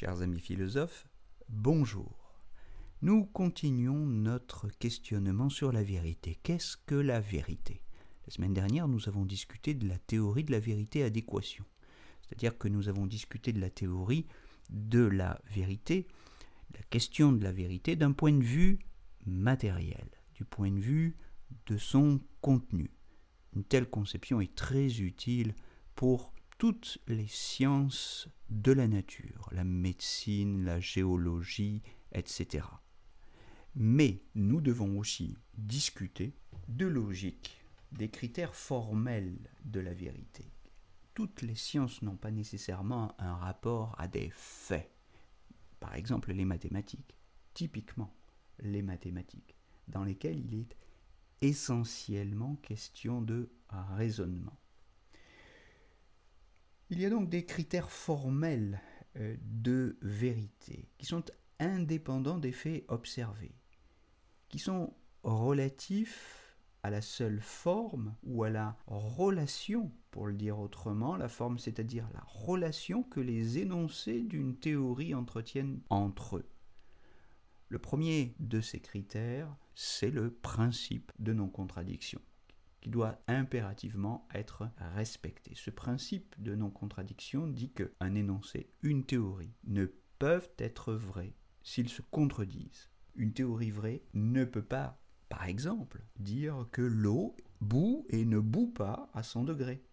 Chers amis philosophes, bonjour. Nous continuons notre questionnement sur la vérité. Qu'est-ce que la vérité? La semaine dernière, nous avons discuté de la théorie de la vérité adéquation. C'est-à-dire que nous avons discuté de la théorie de la vérité, la question de la vérité d'un point de vue matériel, du point de vue de son contenu. Une telle conception est très utile pour toutes les sciences de la nature, la médecine, la géologie, etc. Mais nous devons aussi discuter de logique, des critères formels de la vérité. Toutes les sciences n'ont pas nécessairement un rapport à des faits. Par exemple, les mathématiques, typiquement les mathématiques, dans lesquelles il est essentiellement question de raisonnement. Il y a donc des critères formels euh, de vérité qui sont indépendants des faits observés, qui sont relatifs à la seule forme ou à la relation, pour le dire autrement, la forme c'est-à-dire la relation que les énoncés d'une théorie entretiennent entre eux. Le premier de ces critères, c'est le principe de non-contradiction qui doit impérativement être respecté. Ce principe de non-contradiction dit qu'un énoncé, une théorie ne peuvent être vrais s'ils se contredisent. Une théorie vraie ne peut pas, par exemple, dire que l'eau bout et ne bout pas à 100 degrés,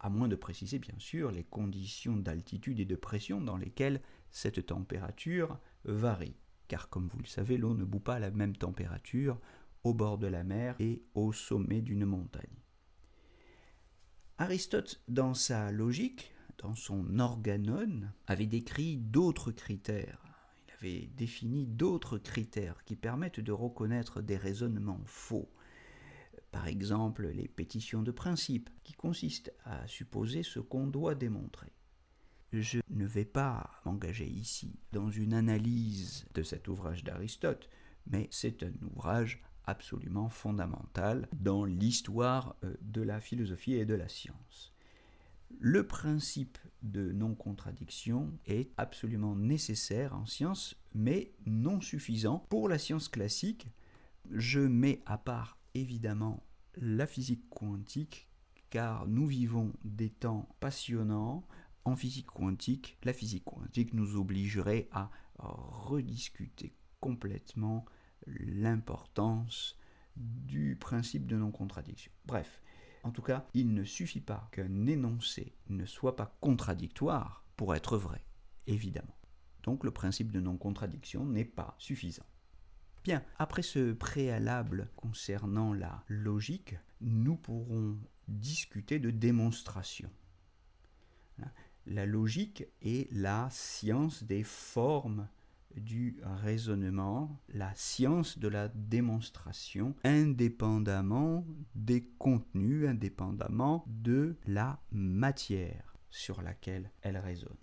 à moins de préciser bien sûr les conditions d'altitude et de pression dans lesquelles cette température varie. Car comme vous le savez, l'eau ne bout pas à la même température au bord de la mer et au sommet d'une montagne. Aristote, dans sa logique, dans son organon, avait décrit d'autres critères. Il avait défini d'autres critères qui permettent de reconnaître des raisonnements faux. Par exemple, les pétitions de principe, qui consistent à supposer ce qu'on doit démontrer. Je ne vais pas m'engager ici dans une analyse de cet ouvrage d'Aristote, mais c'est un ouvrage absolument fondamental dans l'histoire euh, de la philosophie et de la science. Le principe de non-contradiction est absolument nécessaire en science, mais non suffisant. Pour la science classique, je mets à part évidemment la physique quantique, car nous vivons des temps passionnants. En physique quantique, la physique quantique nous obligerait à rediscuter complètement l'importance du principe de non-contradiction. Bref, en tout cas, il ne suffit pas qu'un énoncé ne soit pas contradictoire pour être vrai, évidemment. Donc le principe de non-contradiction n'est pas suffisant. Bien, après ce préalable concernant la logique, nous pourrons discuter de démonstration. La logique est la science des formes du raisonnement, la science de la démonstration, indépendamment des contenus, indépendamment de la matière sur laquelle elle raisonne.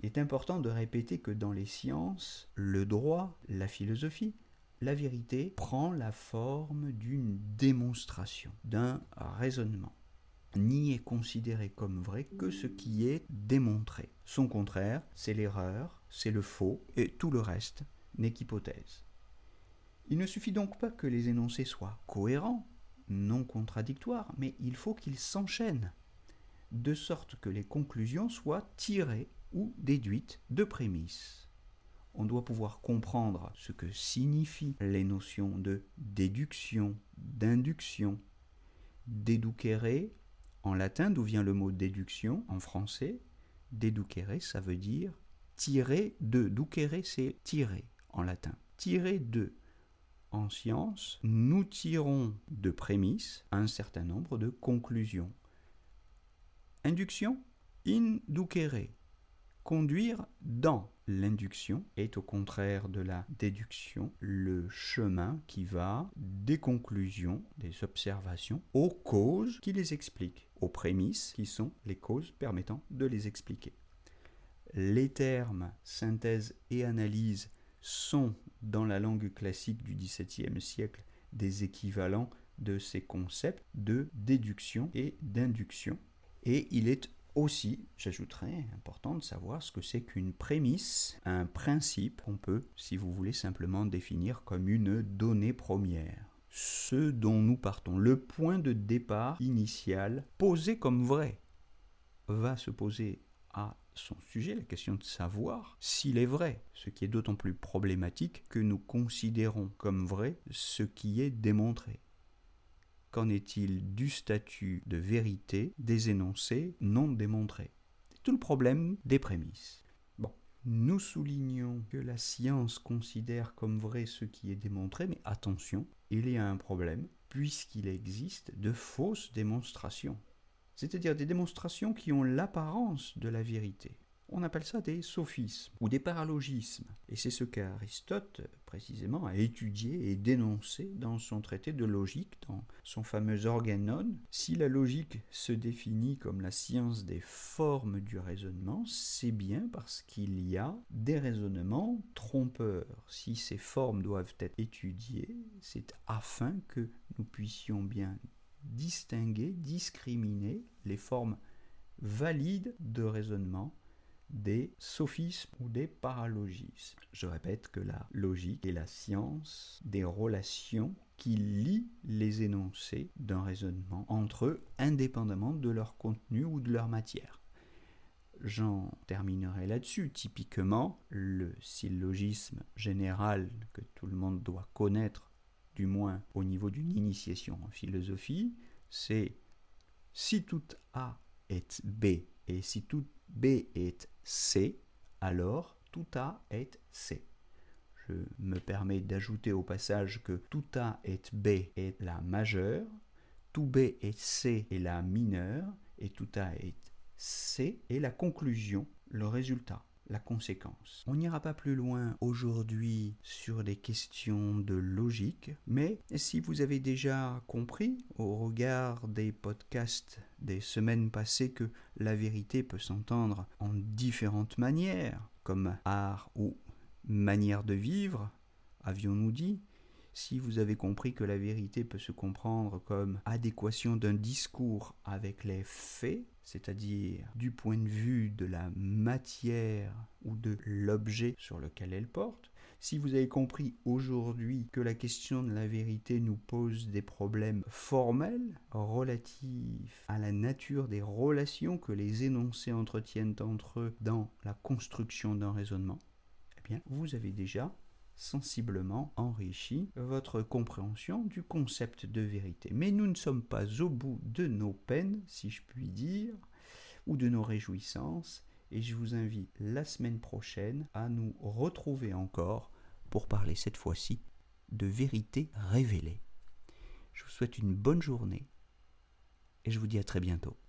Il est important de répéter que dans les sciences, le droit, la philosophie, la vérité prend la forme d'une démonstration, d'un raisonnement ni est considéré comme vrai que ce qui est démontré. Son contraire, c'est l'erreur, c'est le faux, et tout le reste n'est qu'hypothèse. Il ne suffit donc pas que les énoncés soient cohérents, non contradictoires, mais il faut qu'ils s'enchaînent, de sorte que les conclusions soient tirées ou déduites de prémices. On doit pouvoir comprendre ce que signifient les notions de déduction, d'induction, déduquere en latin, d'où vient le mot déduction en français, deducere, ça veut dire tirer de. Ducere, c'est tirer en latin. Tirer de. En science, nous tirons de prémices un certain nombre de conclusions. Induction, Inducere. Conduire dans l'induction est au contraire de la déduction le chemin qui va des conclusions, des observations, aux causes qui les expliquent, aux prémices qui sont les causes permettant de les expliquer. Les termes synthèse et analyse sont dans la langue classique du XVIIe siècle des équivalents de ces concepts de déduction et d'induction. Et il est aussi, j'ajouterais, important de savoir ce que c'est qu'une prémisse, un principe qu'on peut, si vous voulez, simplement définir comme une donnée première. Ce dont nous partons, le point de départ initial posé comme vrai, va se poser à son sujet, la question de savoir s'il est vrai, ce qui est d'autant plus problématique que nous considérons comme vrai ce qui est démontré. Qu'en est-il du statut de vérité des énoncés non démontrés? C'est tout le problème des prémices. Bon, nous soulignons que la science considère comme vrai ce qui est démontré, mais attention, il y a un problème, puisqu'il existe de fausses démonstrations c'est-à-dire des démonstrations qui ont l'apparence de la vérité. On appelle ça des sophismes ou des paralogismes. Et c'est ce qu'Aristote, précisément, a étudié et dénoncé dans son traité de logique, dans son fameux Organon. Si la logique se définit comme la science des formes du raisonnement, c'est bien parce qu'il y a des raisonnements trompeurs. Si ces formes doivent être étudiées, c'est afin que nous puissions bien distinguer, discriminer les formes valides de raisonnement des sophismes ou des paralogismes. Je répète que la logique est la science des relations qui lient les énoncés d'un raisonnement entre eux indépendamment de leur contenu ou de leur matière. J'en terminerai là-dessus. Typiquement, le syllogisme général que tout le monde doit connaître du moins au niveau d'une initiation en philosophie, c'est si tout A est B et si tout B est C, alors tout A est C. Je me permets d'ajouter au passage que tout A est B est la majeure, tout B est C est la mineure, et tout A est C est la conclusion, le résultat conséquence. On n'ira pas plus loin aujourd'hui sur des questions de logique, mais si vous avez déjà compris au regard des podcasts des semaines passées que la vérité peut s'entendre en différentes manières, comme art ou manière de vivre, avions-nous dit, si vous avez compris que la vérité peut se comprendre comme adéquation d'un discours avec les faits, c'est-à-dire du point de vue de la matière ou de l'objet sur lequel elle porte, si vous avez compris aujourd'hui que la question de la vérité nous pose des problèmes formels relatifs à la nature des relations que les énoncés entretiennent entre eux dans la construction d'un raisonnement, eh bien, vous avez déjà sensiblement enrichi votre compréhension du concept de vérité. Mais nous ne sommes pas au bout de nos peines, si je puis dire, ou de nos réjouissances, et je vous invite la semaine prochaine à nous retrouver encore pour parler cette fois-ci de vérité révélée. Je vous souhaite une bonne journée et je vous dis à très bientôt.